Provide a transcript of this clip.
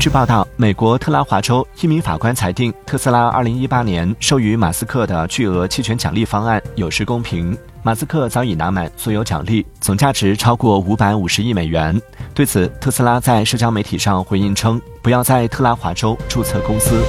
据报道，美国特拉华州一名法官裁定特斯拉2018年授予马斯克的巨额期权奖励方案有失公平。马斯克早已拿满所有奖励，总价值超过550亿美元。对此，特斯拉在社交媒体上回应称：「不要在特拉华州注册公司」。